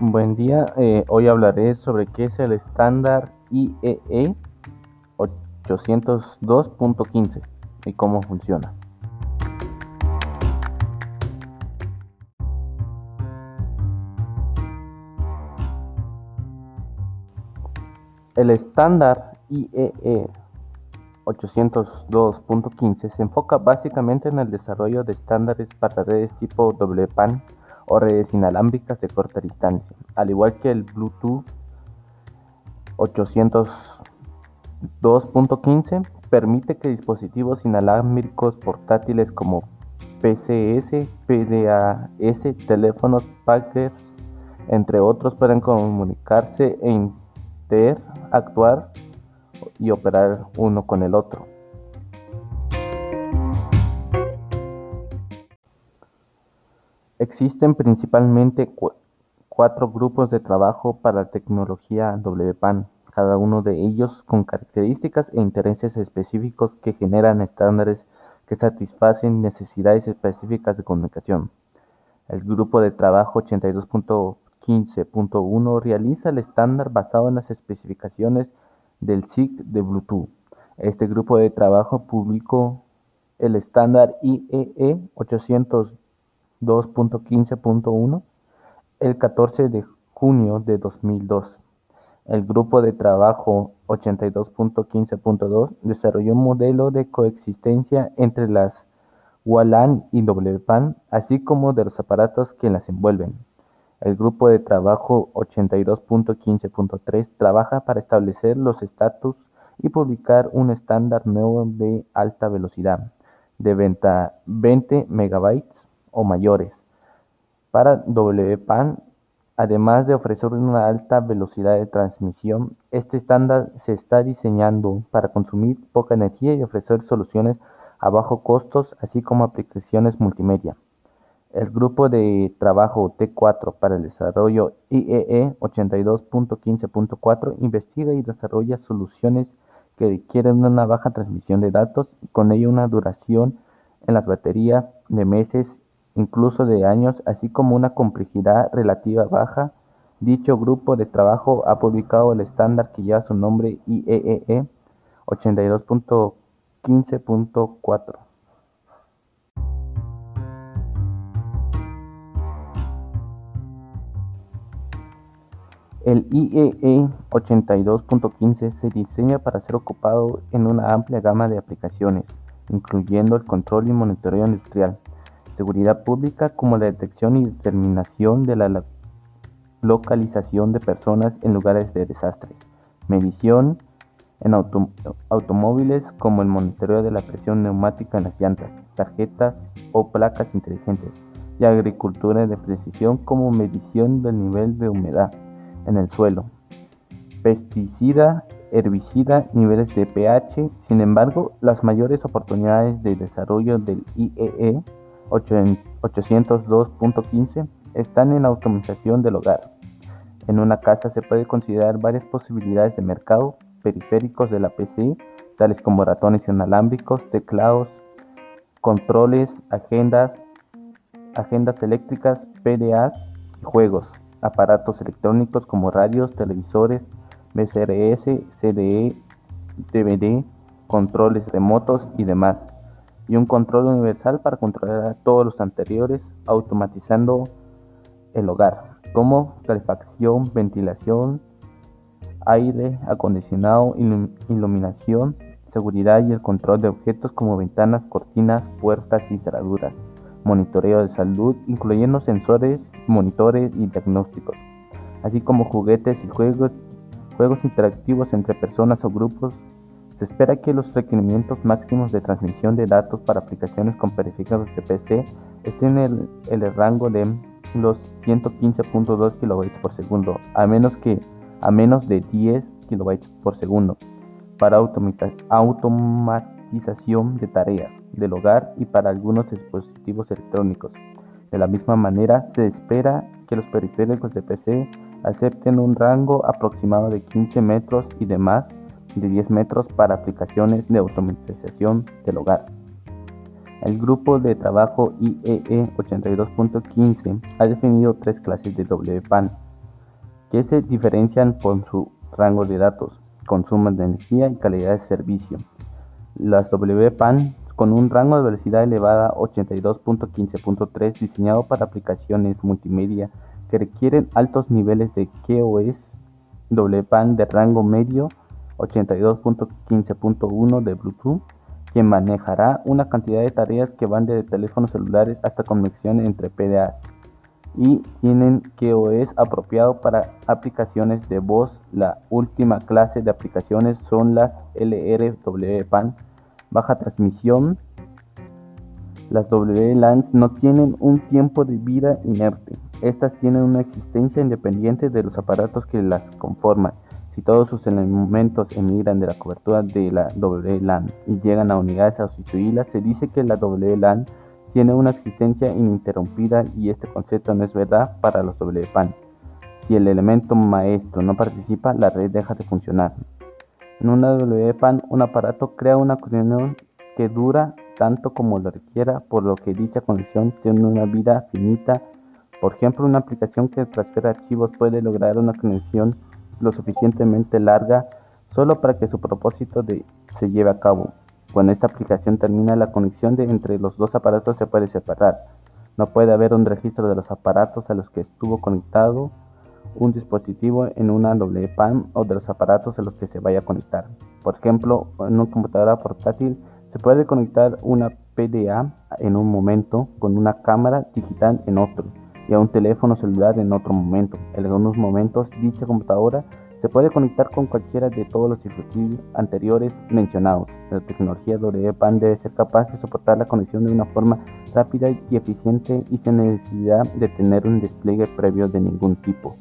Buen día, eh, hoy hablaré sobre qué es el estándar IEE 802.15 y cómo funciona. El estándar IEE 802.15 se enfoca básicamente en el desarrollo de estándares para redes tipo WPAN o redes inalámbricas de corta distancia, al igual que el Bluetooth 802.15 permite que dispositivos inalámbricos portátiles como PCS, PDAS, teléfonos Packers, entre otros puedan comunicarse e interactuar y operar uno con el otro. Existen principalmente cuatro grupos de trabajo para tecnología WPAN, cada uno de ellos con características e intereses específicos que generan estándares que satisfacen necesidades específicas de comunicación. El grupo de trabajo 82.15.1 realiza el estándar basado en las especificaciones del SIG de Bluetooth. Este grupo de trabajo publicó el estándar IEE 802 2.15.1 el 14 de junio de 2002. El grupo de trabajo 82.15.2 desarrolló un modelo de coexistencia entre las WLAN y WPAN, así como de los aparatos que las envuelven. El grupo de trabajo 82.15.3 trabaja para establecer los estatus y publicar un estándar nuevo de alta velocidad de 20 megabytes o mayores. Para WPAN, además de ofrecer una alta velocidad de transmisión, este estándar se está diseñando para consumir poca energía y ofrecer soluciones a bajo costos, así como aplicaciones multimedia. El grupo de trabajo T4 para el desarrollo IEE 82.15.4 investiga y desarrolla soluciones que requieren una baja transmisión de datos y con ello una duración en las baterías de meses incluso de años, así como una complejidad relativa baja. Dicho grupo de trabajo ha publicado el estándar que lleva su nombre IEEE 82.15.4. El IEE 82.15 se diseña para ser ocupado en una amplia gama de aplicaciones, incluyendo el control y monitoreo industrial, seguridad pública como la detección y determinación de la localización de personas en lugares de desastres, medición en automóviles como el monitoreo de la presión neumática en las llantas, tarjetas o placas inteligentes, y agricultura de precisión como medición del nivel de humedad en el suelo, pesticida, herbicida, niveles de pH. Sin embargo, las mayores oportunidades de desarrollo del IEE 802.15 están en la automatización del hogar. En una casa se puede considerar varias posibilidades de mercado periféricos de la PC, tales como ratones inalámbricos, teclados, controles, agendas, agendas eléctricas, PDAs y juegos, aparatos electrónicos como radios, televisores, BCRS, CDE, DVD, controles remotos y demás y un control universal para controlar todos los anteriores, automatizando el hogar, como calefacción, ventilación, aire acondicionado, iluminación, seguridad y el control de objetos como ventanas, cortinas, puertas y cerraduras, monitoreo de salud, incluyendo sensores, monitores y diagnósticos, así como juguetes y juegos, juegos interactivos entre personas o grupos se espera que los requerimientos máximos de transmisión de datos para aplicaciones con periféricos de PC estén en el, rango de los 115.2 kB por segundo, a menos que a menos de 10 kB por segundo, para automatización de tareas del hogar y para algunos dispositivos electrónicos. De la misma manera, se espera que los periféricos de PC acepten un rango aproximado de 15 metros y demás de 10 metros para aplicaciones de automatización del hogar. El grupo de trabajo IEE 82.15 ha definido tres clases de WPAN. que se diferencian por su rango de datos, consumo de energía y calidad de servicio. Las WPAN con un rango de velocidad elevada 82.15.3 diseñado para aplicaciones multimedia que requieren altos niveles de QoS, WPAN de rango medio 82.15.1 de Bluetooth, que manejará una cantidad de tareas que van desde teléfonos celulares hasta conexión entre PDAs y tienen QoS apropiado para aplicaciones de voz. La última clase de aplicaciones son las LRWPAN baja transmisión. Las WLANs no tienen un tiempo de vida inerte. Estas tienen una existencia independiente de los aparatos que las conforman. Si todos sus elementos emigran de la cobertura de la WLAN y llegan a unidades a sustituirlas, se dice que la WLAN tiene una existencia ininterrumpida y este concepto no es verdad para los WPAN. Si el elemento maestro no participa, la red deja de funcionar. En una WPAN, un aparato crea una conexión que dura tanto como lo requiera, por lo que dicha conexión tiene una vida finita. Por ejemplo, una aplicación que transfiere archivos puede lograr una conexión lo suficientemente larga solo para que su propósito se lleve a cabo. Cuando esta aplicación termina, la conexión de entre los dos aparatos se puede separar. No puede haber un registro de los aparatos a los que estuvo conectado un dispositivo en una WPAN o de los aparatos a los que se vaya a conectar. Por ejemplo, en una computadora portátil se puede conectar una PDA en un momento con una cámara digital en otro y a un teléfono celular en otro momento. En algunos momentos dicha computadora se puede conectar con cualquiera de todos los dispositivos anteriores mencionados. La tecnología WPAN debe ser capaz de soportar la conexión de una forma rápida y eficiente y sin necesidad de tener un despliegue previo de ningún tipo.